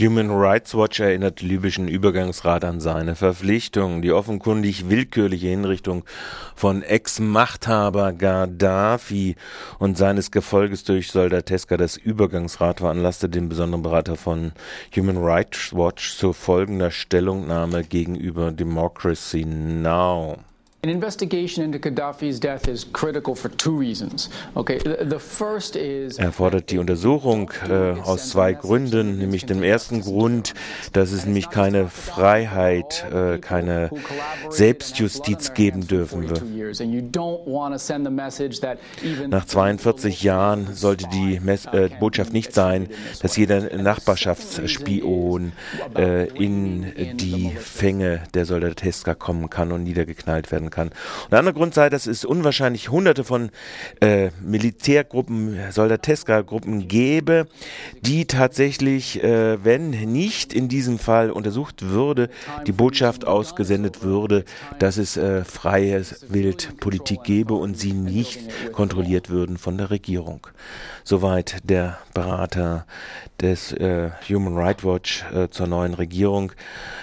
Human Rights Watch erinnert libyschen Übergangsrat an seine Verpflichtung. Die offenkundig willkürliche Hinrichtung von Ex-Machthaber Gaddafi und seines Gefolges durch Soldateska des Übergangsrat veranlasste den besonderen Berater von Human Rights Watch zu folgender Stellungnahme gegenüber Democracy Now! An investigation into Gaddafi's death is critical for two reasons. Okay, the first is er fordert die Untersuchung äh, aus zwei Gründen, nämlich dem ersten Grund, dass es nämlich keine Freiheit, äh, keine Selbstjustiz geben dürfen wird. Nach 42 Jahren sollte die Mess äh, Botschaft nicht sein, dass jeder Nachbarschaftsspion äh, in die Fänge der Soldateska kommen kann und niedergeknallt werden kann. Und der andere Grund sei, dass es unwahrscheinlich hunderte von äh, Militärgruppen, Soldateska-Gruppen gäbe, die tatsächlich, äh, wenn nicht in diesem Fall untersucht würde, die Botschaft ausgesendet würde, dass es äh, freie Wildpolitik gäbe und sie nicht kontrolliert würden von der Regierung. Soweit der Berater des äh, Human Rights Watch äh, zur neuen Regierung.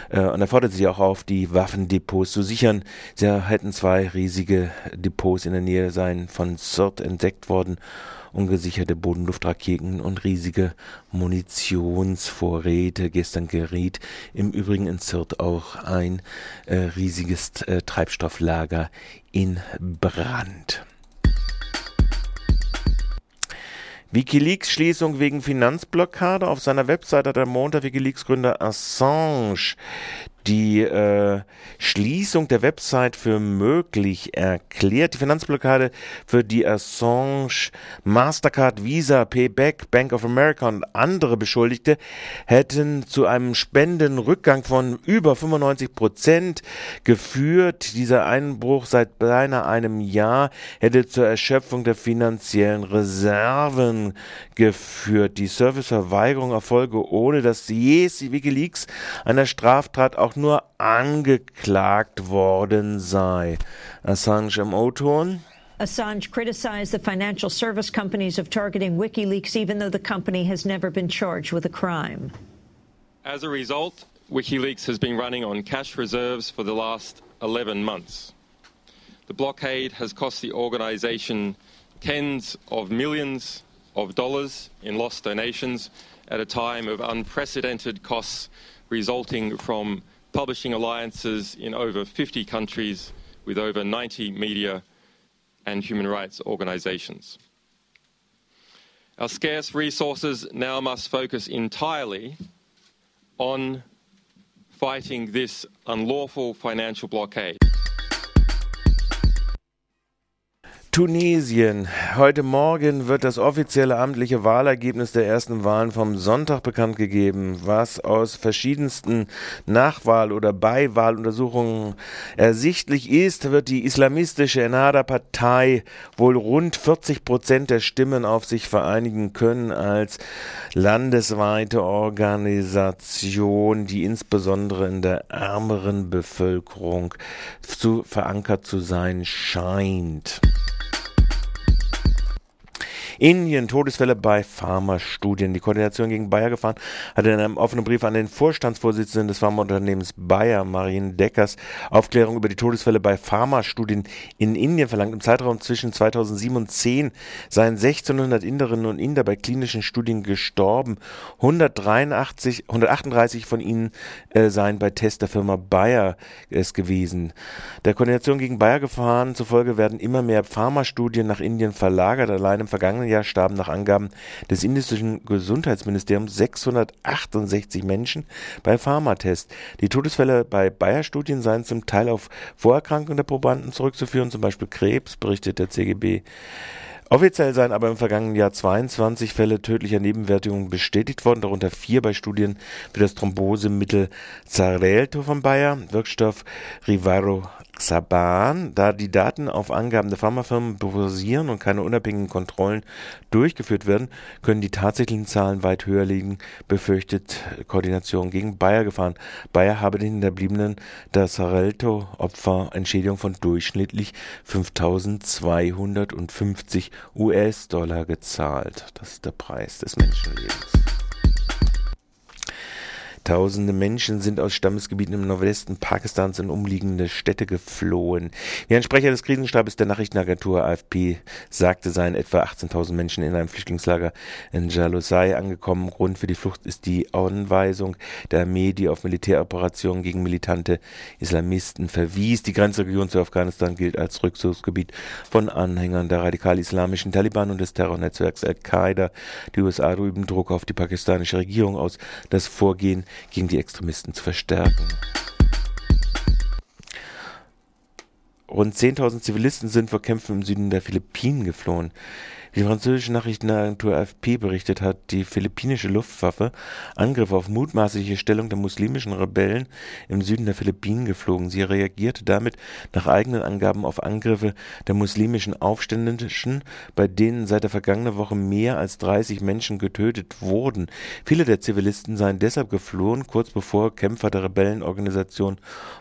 Äh, und er fordert sie auch auf, die Waffendepots zu sichern. Sie hätten zwei riesige Depots in der Nähe sein von Sirte entdeckt worden ungesicherte Bodenluftraketen und riesige Munitionsvorräte. Gestern geriet im Übrigen in Zirt auch ein äh, riesiges äh, Treibstofflager in Brand. Wikileaks-Schließung wegen Finanzblockade. Auf seiner Website hat der Montag Wikileaks-Gründer Assange die äh, Schließung der Website für möglich erklärt. Die Finanzblockade für die Assange, Mastercard, Visa, Payback, Bank of America und andere Beschuldigte hätten zu einem Spendenrückgang von über 95 Prozent geführt. Dieser Einbruch seit beinahe einem Jahr hätte zur Erschöpfung der finanziellen Reserven geführt. Die Serviceverweigerung erfolge ohne, dass je Wikileaks einer Straftat auch nur angeklagt worden sei. Assange im O-Ton. Assange criticized the financial service companies of targeting WikiLeaks, even though the company has never been charged with a crime. As a result, WikiLeaks has been running on cash reserves for the last 11 months. The blockade has cost the organization tens of millions of dollars in lost donations at a time of unprecedented costs resulting from publishing alliances in over 50 countries with over 90 media and human rights organizations. Our scarce resources now must focus entirely on fighting this unlawful financial blockade. Tunesien. Heute Morgen wird das offizielle amtliche Wahlergebnis der ersten Wahlen vom Sonntag bekannt gegeben, was aus verschiedensten Nachwahl- oder Beiwahluntersuchungen ersichtlich ist, wird die islamistische Ennahda-Partei wohl rund 40 Prozent der Stimmen auf sich vereinigen können als landesweite Organisation, die insbesondere in der ärmeren Bevölkerung zu verankert zu sein scheint. Indien, Todesfälle bei Pharmastudien. Die Koordination gegen Bayer gefahren hat in einem offenen Brief an den Vorstandsvorsitzenden des Pharmaunternehmens Bayer, Marien Deckers, Aufklärung über die Todesfälle bei Pharmastudien in Indien verlangt. Im Zeitraum zwischen 2007 und 10 seien 1600 Inderinnen und Inder bei klinischen Studien gestorben. 183, 138 von ihnen äh, seien bei Tests der Firma Bayer es gewesen. Der Koordination gegen Bayer gefahren zufolge werden immer mehr Pharmastudien nach Indien verlagert. Allein im vergangenen vergangenen Jahr starben nach Angaben des indischen Gesundheitsministeriums 668 Menschen bei Pharmatests. Die Todesfälle bei Bayer-Studien seien zum Teil auf Vorerkrankungen der Probanden zurückzuführen, zum Beispiel Krebs, berichtet der CGB. Offiziell seien aber im vergangenen Jahr 22 Fälle tödlicher Nebenwirkungen bestätigt worden, darunter vier bei Studien für das Thrombosemittel Xarelto von Bayer, Wirkstoff Rivaro Xaban, da die Daten auf Angaben der Pharmafirmen basieren und keine unabhängigen Kontrollen durchgeführt werden, können die tatsächlichen Zahlen weit höher liegen, befürchtet Koordination gegen Bayer gefahren. Bayer habe den Hinterbliebenen der Xarelto-Opfer Entschädigung von durchschnittlich 5250 US-Dollar gezahlt. Das ist der Preis des Menschenlebens. Tausende Menschen sind aus Stammesgebieten im Nordwesten Pakistans in umliegende Städte geflohen. Wie ein Sprecher des Krisenstabes der Nachrichtenagentur AFP sagte, seien etwa 18.000 Menschen in einem Flüchtlingslager in Jalusai angekommen. Grund für die Flucht ist die Anweisung der Armee, die auf Militäroperationen gegen militante Islamisten verwies. Die Grenzregion zu Afghanistan gilt als Rückzugsgebiet von Anhängern der radikal-islamischen Taliban und des Terrornetzwerks Al-Qaida. Die USA üben Druck auf die pakistanische Regierung aus, das Vorgehen gegen die Extremisten zu verstärken. Rund 10.000 Zivilisten sind vor Kämpfen im Süden der Philippinen geflohen. Die französische Nachrichtenagentur AFP berichtet hat, die philippinische Luftwaffe Angriffe auf mutmaßliche Stellung der muslimischen Rebellen im Süden der Philippinen geflogen. Sie reagierte damit nach eigenen Angaben auf Angriffe der muslimischen Aufständischen, bei denen seit der vergangenen Woche mehr als 30 Menschen getötet wurden. Viele der Zivilisten seien deshalb geflohen, kurz bevor Kämpfer der Rebellenorganisation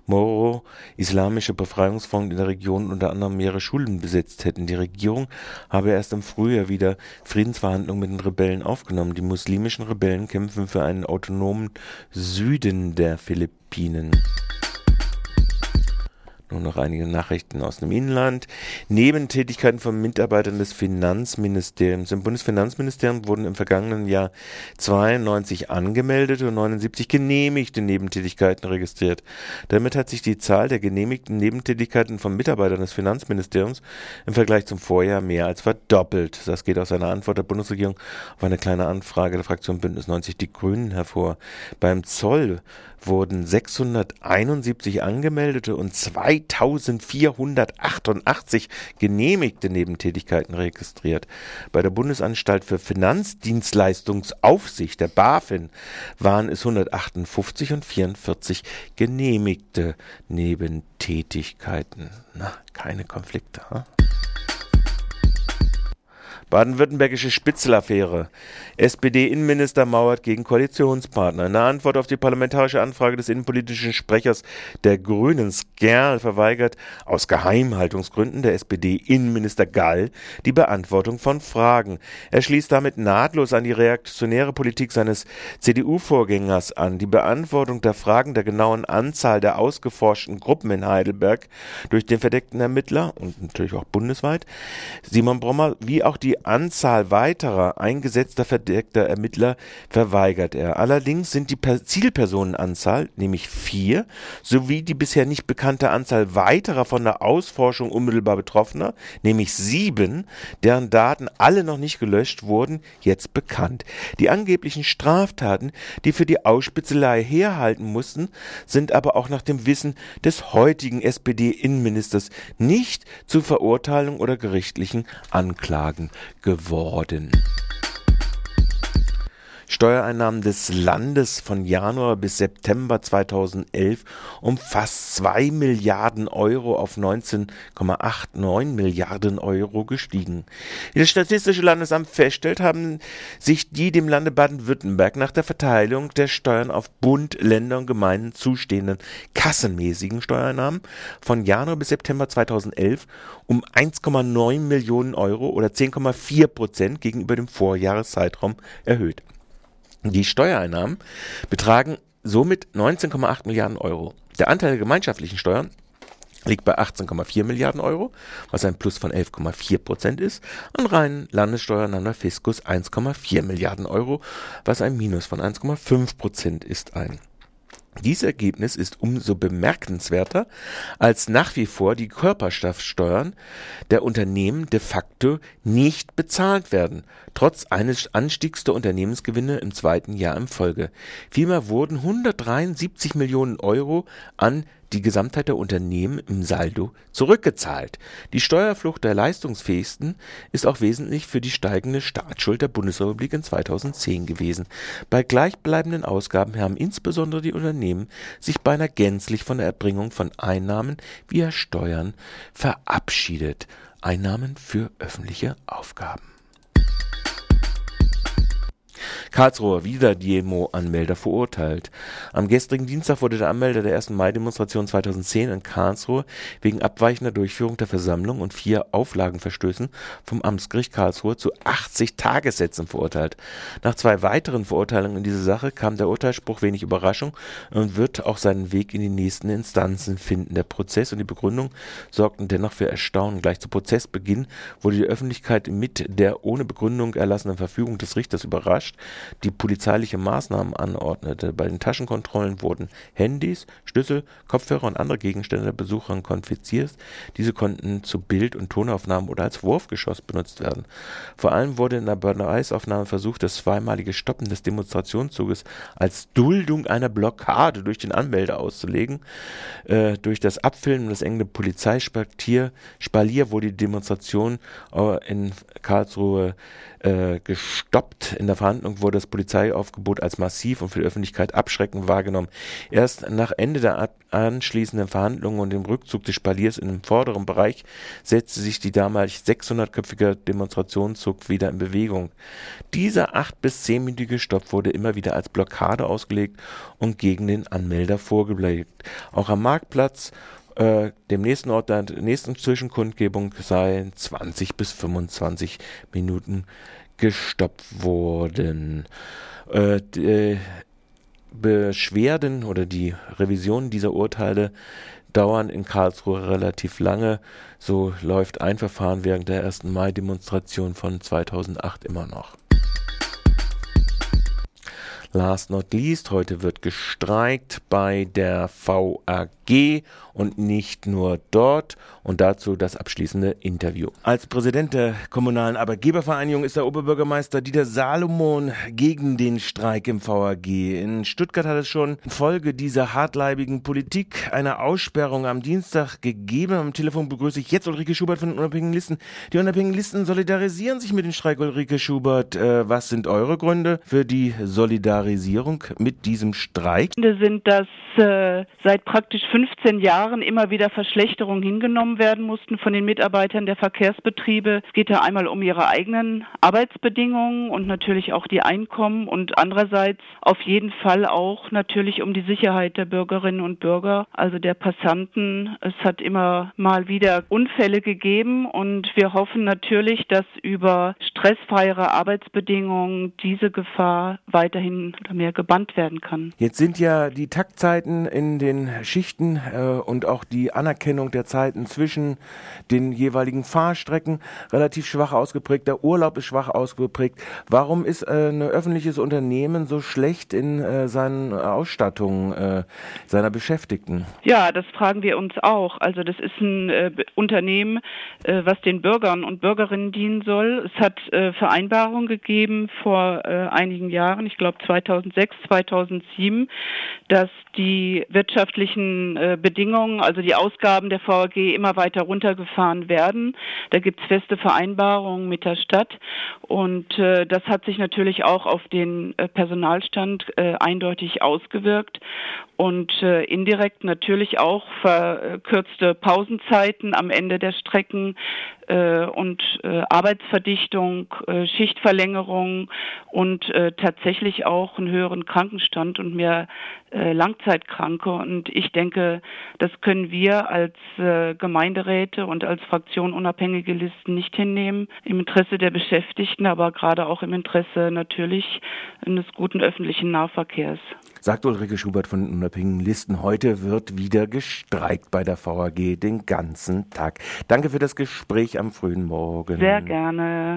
Moro Islamische Befreiungsfront in der Region unter anderem mehrere Schulen besetzt hätten. Die Regierung habe erst im Frühjahr Frühjahr wieder Friedensverhandlungen mit den Rebellen aufgenommen. Die muslimischen Rebellen kämpfen für einen autonomen Süden der Philippinen. Nur noch einige Nachrichten aus dem Inland. Nebentätigkeiten von Mitarbeitern des Finanzministeriums. Im Bundesfinanzministerium wurden im vergangenen Jahr 92 angemeldete und 79 genehmigte Nebentätigkeiten registriert. Damit hat sich die Zahl der genehmigten Nebentätigkeiten von Mitarbeitern des Finanzministeriums im Vergleich zum Vorjahr mehr als verdoppelt. Das geht aus einer Antwort der Bundesregierung auf eine kleine Anfrage der Fraktion Bündnis 90 Die Grünen hervor. Beim Zoll wurden 671 angemeldete und 2488 genehmigte Nebentätigkeiten registriert. Bei der Bundesanstalt für Finanzdienstleistungsaufsicht, der BaFin, waren es 158 und 44 genehmigte Nebentätigkeiten. Na, keine Konflikte. Hm? Baden-Württembergische Spitzelaffäre. SPD-Innenminister mauert gegen Koalitionspartner. In der Antwort auf die parlamentarische Anfrage des innenpolitischen Sprechers der Grünen, Skerl, verweigert aus Geheimhaltungsgründen der SPD-Innenminister Gall die Beantwortung von Fragen. Er schließt damit nahtlos an die reaktionäre Politik seines CDU-Vorgängers an. Die Beantwortung der Fragen der genauen Anzahl der ausgeforschten Gruppen in Heidelberg durch den verdeckten Ermittler und natürlich auch bundesweit Simon Brommer wie auch die Anzahl weiterer eingesetzter verdeckter Ermittler verweigert er. Allerdings sind die Zielpersonenanzahl, nämlich vier, sowie die bisher nicht bekannte Anzahl weiterer von der Ausforschung unmittelbar Betroffener, nämlich sieben, deren Daten alle noch nicht gelöscht wurden, jetzt bekannt. Die angeblichen Straftaten, die für die Ausspitzelei herhalten mussten, sind aber auch nach dem Wissen des heutigen SPD-Innenministers nicht zu Verurteilung oder gerichtlichen Anklagen geworden. Steuereinnahmen des Landes von Januar bis September 2011 um fast 2 Milliarden Euro auf 19,89 Milliarden Euro gestiegen. Wie das Statistische Landesamt feststellt, haben sich die dem Lande Baden-Württemberg nach der Verteilung der Steuern auf Bund, Länder und Gemeinden zustehenden kassenmäßigen Steuereinnahmen von Januar bis September 2011 um 1,9 Millionen Euro oder 10,4 Prozent gegenüber dem Vorjahreszeitraum erhöht. Die Steuereinnahmen betragen somit 19,8 Milliarden Euro. Der Anteil der gemeinschaftlichen Steuern liegt bei 18,4 Milliarden Euro, was ein Plus von 11,4 Prozent ist. An reinen Landessteuern an der Fiskus 1,4 Milliarden Euro, was ein Minus von 1,5 Prozent ist ein. Dieses Ergebnis ist umso bemerkenswerter, als nach wie vor die Körperschaftssteuern der Unternehmen de facto nicht bezahlt werden, trotz eines Anstiegs der Unternehmensgewinne im zweiten Jahr in Folge. Vielmehr wurden 173 Millionen Euro an die Gesamtheit der Unternehmen im Saldo zurückgezahlt. Die Steuerflucht der Leistungsfähigsten ist auch wesentlich für die steigende Staatsschuld der Bundesrepublik in 2010 gewesen. Bei gleichbleibenden Ausgaben haben insbesondere die Unternehmen sich beinahe gänzlich von der Erbringung von Einnahmen via Steuern verabschiedet. Einnahmen für öffentliche Aufgaben. Karlsruher wieder Demo-Anmelder verurteilt. Am gestrigen Dienstag wurde der Anmelder der 1. Mai-Demonstration 2010 in Karlsruhe wegen abweichender Durchführung der Versammlung und vier Auflagenverstößen vom Amtsgericht Karlsruhe zu 80 Tagessätzen verurteilt. Nach zwei weiteren Verurteilungen in dieser Sache kam der Urteilsspruch wenig Überraschung und wird auch seinen Weg in die nächsten Instanzen finden. Der Prozess und die Begründung sorgten dennoch für Erstaunen. Gleich zu Prozessbeginn wurde die Öffentlichkeit mit der ohne Begründung erlassenen Verfügung des Richters überrascht, die polizeiliche Maßnahmen anordnete. Bei den Taschenkontrollen wurden Handys, Schlüssel, Kopfhörer und andere Gegenstände der Besucher konfisziert. Diese konnten zu Bild- und Tonaufnahmen oder als Wurfgeschoss benutzt werden. Vor allem wurde in der Beweisaufnahme versucht, das zweimalige Stoppen des Demonstrationszuges als Duldung einer Blockade durch den Anmelder auszulegen. Äh, durch das Abfilmen des engen Polizeispalier wurde die Demonstration äh, in Karlsruhe äh, gestoppt. In der Verhandlung wurde das Polizeiaufgebot als massiv und für die Öffentlichkeit abschreckend wahrgenommen. Erst nach Ende der anschließenden Verhandlungen und dem Rückzug des Spaliers in den vorderen Bereich setzte sich die damalig 600-köpfige Demonstrationszug wieder in Bewegung. Dieser acht bis zehnminütige Stopp wurde immer wieder als Blockade ausgelegt und gegen den Anmelder vorgelegt. Auch am Marktplatz äh, dem nächsten Ort der nächsten Zwischenkundgebung seien 20 bis 25 Minuten gestoppt worden. Äh, die Beschwerden oder die Revision dieser Urteile dauern in Karlsruhe relativ lange. So läuft ein Verfahren während der 1. Mai-Demonstration von 2008 immer noch. Last not least, heute wird gestreikt bei der VAG und nicht nur dort. Und dazu das abschließende Interview. Als Präsident der Kommunalen Arbeitgebervereinigung ist der Oberbürgermeister Dieter Salomon gegen den Streik im VAG. In Stuttgart hat es schon Folge dieser hartleibigen Politik eine Aussperrung am Dienstag gegeben. Am Telefon begrüße ich jetzt Ulrike Schubert von den Unabhängigen Listen. Die Unabhängigen Listen solidarisieren sich mit dem Streik. Ulrike Schubert, äh, was sind eure Gründe für die Solidarisierung mit diesem Streik? Sind, dass äh, seit praktisch 15 Jahren immer wieder Verschlechterungen hingenommen werden mussten von den Mitarbeitern der Verkehrsbetriebe. Es geht da einmal um ihre eigenen Arbeitsbedingungen und natürlich auch die Einkommen und andererseits auf jeden Fall auch natürlich um die Sicherheit der Bürgerinnen und Bürger, also der Passanten. Es hat immer mal wieder Unfälle gegeben und wir hoffen natürlich, dass über stressfreiere Arbeitsbedingungen diese Gefahr weiterhin oder mehr gebannt werden kann. Jetzt sind ja die Taktzeiten in den Schichten äh, und auch die Anerkennung der Zeiten zwischen den jeweiligen Fahrstrecken relativ schwach ausgeprägt. Der Urlaub ist schwach ausgeprägt. Warum ist äh, ein öffentliches Unternehmen so schlecht in äh, seinen Ausstattungen äh, seiner Beschäftigten? Ja, das fragen wir uns auch. Also das ist ein äh, Unternehmen, äh, was den Bürgern und Bürgerinnen dienen soll. Es hat Vereinbarungen gegeben vor einigen Jahren, ich glaube 2006, 2007, dass die wirtschaftlichen äh, Bedingungen, also die Ausgaben der VAG immer weiter runtergefahren werden. Da gibt es feste Vereinbarungen mit der Stadt und äh, das hat sich natürlich auch auf den äh, Personalstand äh, eindeutig ausgewirkt und äh, indirekt natürlich auch verkürzte Pausenzeiten am Ende der Strecken äh, und äh, Arbeitsverdichtung, äh, Schichtverlängerung und äh, tatsächlich auch einen höheren Krankenstand und mehr äh, Langzeitkranke. Und ich denke, das können wir als äh, Gemeinderäte und als Fraktion unabhängige Listen nicht hinnehmen. Im Interesse der Beschäftigten, aber gerade auch im Interesse natürlich eines guten öffentlichen Nahverkehrs. Sagt Ulrike Schubert von den unabhängigen Listen. Heute wird wieder gestreikt bei der VAG den ganzen Tag. Danke für das Gespräch am frühen Morgen. Sehr gerne.